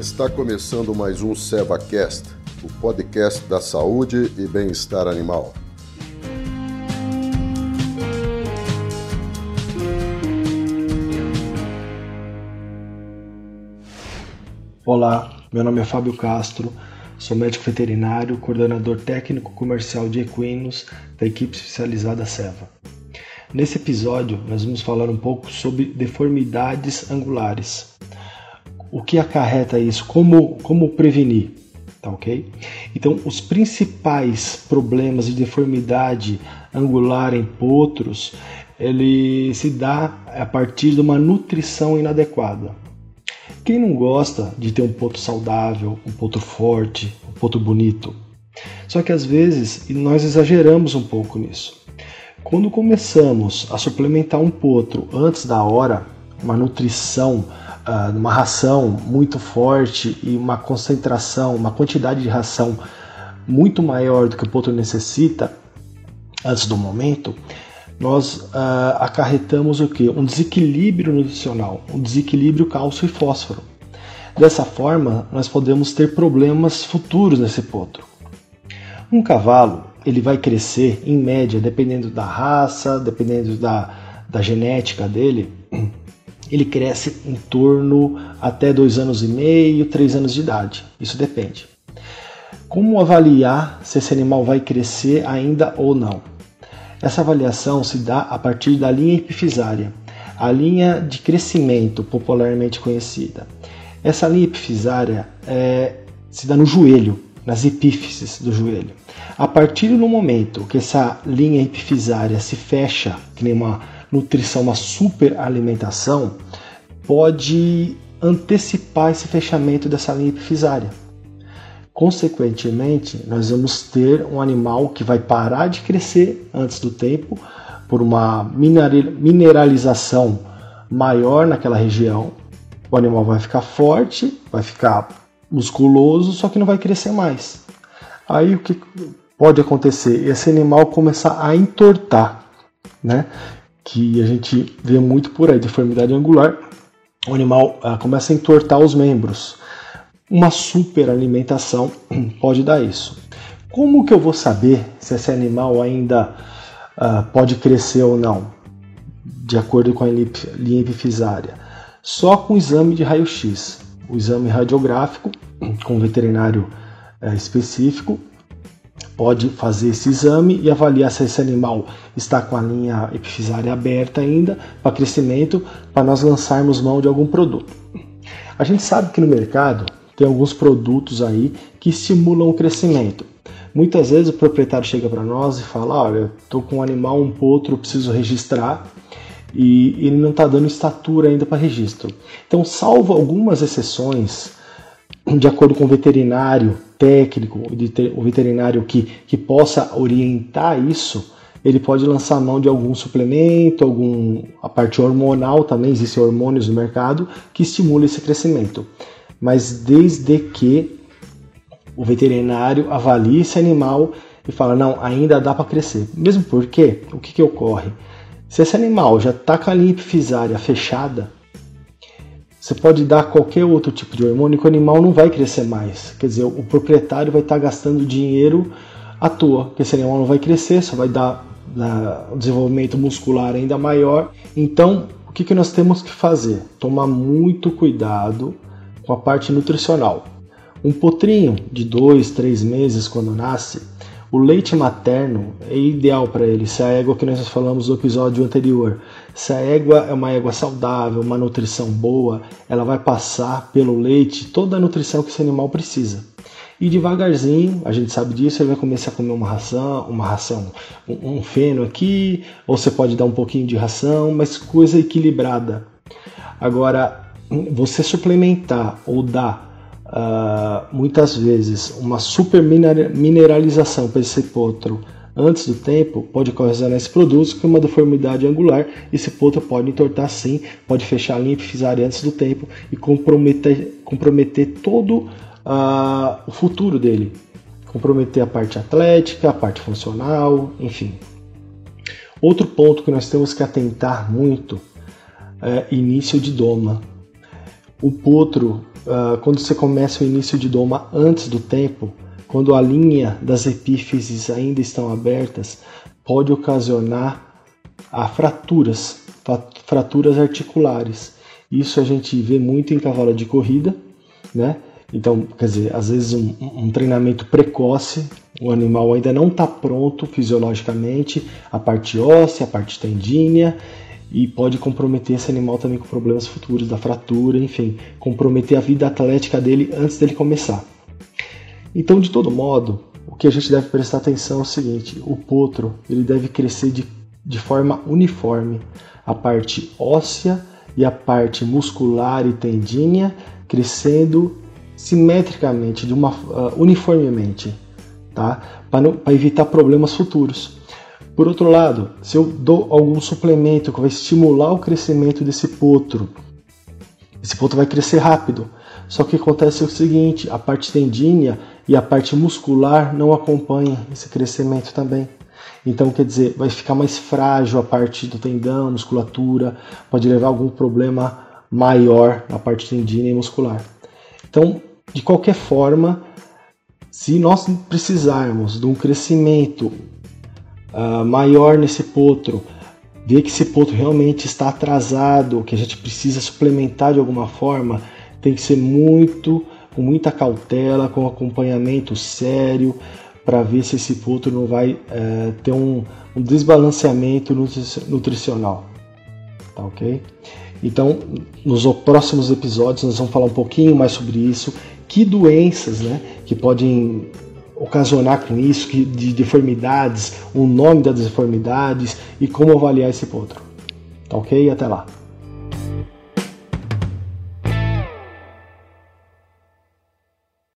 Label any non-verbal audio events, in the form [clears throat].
Está começando mais um SevaCast, o podcast da saúde e bem-estar animal. Olá, meu nome é Fábio Castro, sou médico veterinário, coordenador técnico comercial de equinos da equipe especializada Seva. Nesse episódio, nós vamos falar um pouco sobre deformidades angulares. O que acarreta isso? Como, como prevenir? Tá ok? Então, os principais problemas de deformidade angular em potros, ele se dá a partir de uma nutrição inadequada. Quem não gosta de ter um potro saudável, um potro forte, um potro bonito? Só que às vezes nós exageramos um pouco nisso. Quando começamos a suplementar um potro antes da hora, uma nutrição, ah, uma ração muito forte e uma concentração, uma quantidade de ração muito maior do que o potro necessita antes do momento, nós uh, acarretamos o que? Um desequilíbrio nutricional, um desequilíbrio cálcio e fósforo. Dessa forma, nós podemos ter problemas futuros nesse potro. Um cavalo ele vai crescer, em média, dependendo da raça, dependendo da, da genética dele, ele cresce em torno até dois anos e meio, três anos de idade. Isso depende. Como avaliar se esse animal vai crescer ainda ou não? Essa avaliação se dá a partir da linha epifisária, a linha de crescimento popularmente conhecida. Essa linha epifisária é, se dá no joelho, nas epífises do joelho. A partir do momento que essa linha epifisária se fecha, que nem uma nutrição, uma superalimentação, pode antecipar esse fechamento dessa linha epifisária. Consequentemente, nós vamos ter um animal que vai parar de crescer antes do tempo por uma mineralização maior naquela região. O animal vai ficar forte, vai ficar musculoso, só que não vai crescer mais. Aí o que pode acontecer? Esse animal começar a entortar, né? Que a gente vê muito por aí, deformidade angular. O animal ah, começa a entortar os membros uma superalimentação [clears throat] pode dar isso. Como que eu vou saber se esse animal ainda uh, pode crescer ou não, de acordo com a linha epifisária? Só com o exame de raio-x, o exame radiográfico, [clears throat] com um veterinário uh, específico, pode fazer esse exame e avaliar se esse animal está com a linha epifisária aberta ainda para crescimento, para nós lançarmos mão de algum produto. A gente sabe que no mercado tem alguns produtos aí que estimulam o crescimento. Muitas vezes o proprietário chega para nós e fala: Olha, estou com um animal, um potro, preciso registrar e ele não está dando estatura ainda para registro. Então, salvo algumas exceções, de acordo com o veterinário técnico, o veterinário que, que possa orientar isso, ele pode lançar mão de algum suplemento, algum a parte hormonal também, existem hormônios no mercado que estimulam esse crescimento mas desde que o veterinário avalie esse animal e fala, não, ainda dá para crescer. Mesmo porque, o que, que ocorre? Se esse animal já está com a linha fechada, você pode dar qualquer outro tipo de hormônio que o animal não vai crescer mais. Quer dizer, o proprietário vai estar gastando dinheiro à toa, porque esse animal não vai crescer, só vai dar um desenvolvimento muscular ainda maior. Então, o que, que nós temos que fazer? Tomar muito cuidado com a parte nutricional. Um potrinho de 2, 3 meses quando nasce, o leite materno é ideal para ele. Se a égua que nós falamos no episódio anterior, se a égua é uma égua saudável, uma nutrição boa, ela vai passar pelo leite toda a nutrição que esse animal precisa. E devagarzinho, a gente sabe disso, ele vai começar a comer uma ração, uma ração, um, um feno aqui, ou você pode dar um pouquinho de ração, mas coisa equilibrada. Agora, você suplementar ou dar uh, muitas vezes uma super mineralização para esse potro antes do tempo pode ocasionar esse produto que é uma deformidade angular. Esse potro pode entortar sim, pode fechar a linha epifisária antes do tempo e comprometer, comprometer todo uh, o futuro dele. Comprometer a parte atlética, a parte funcional, enfim. Outro ponto que nós temos que atentar muito é início de doma o potro uh, quando você começa o início de doma antes do tempo, quando a linha das epífises ainda estão abertas, pode ocasionar a fraturas, fraturas articulares. Isso a gente vê muito em cavalo de corrida, né? Então, quer dizer, às vezes um, um treinamento precoce, o animal ainda não está pronto fisiologicamente, a parte óssea, a parte tendínea, e pode comprometer esse animal também com problemas futuros da fratura, enfim, comprometer a vida atlética dele antes dele começar. Então, de todo modo, o que a gente deve prestar atenção é o seguinte: o potro ele deve crescer de, de forma uniforme, a parte óssea e a parte muscular e tendínea crescendo simetricamente, de uma uh, uniformemente, tá? Para evitar problemas futuros. Por outro lado, se eu dou algum suplemento que vai estimular o crescimento desse potro, esse potro vai crescer rápido. Só que acontece o seguinte, a parte tendínea e a parte muscular não acompanham esse crescimento também. Então, quer dizer, vai ficar mais frágil a parte do tendão, musculatura, pode levar a algum problema maior na parte tendínea e muscular. Então, de qualquer forma, se nós precisarmos de um crescimento uh, maior nesse potro, ver que esse potro realmente está atrasado, que a gente precisa suplementar de alguma forma, tem que ser muito com muita cautela, com acompanhamento sério, para ver se esse potro não vai uh, ter um, um desbalanceamento nutricional. Tá ok? Então, nos próximos episódios nós vamos falar um pouquinho mais sobre isso, que doenças, né, que podem ocasionar com isso, que, de deformidades, o nome das deformidades e como avaliar esse potro. Tá ok? Até lá.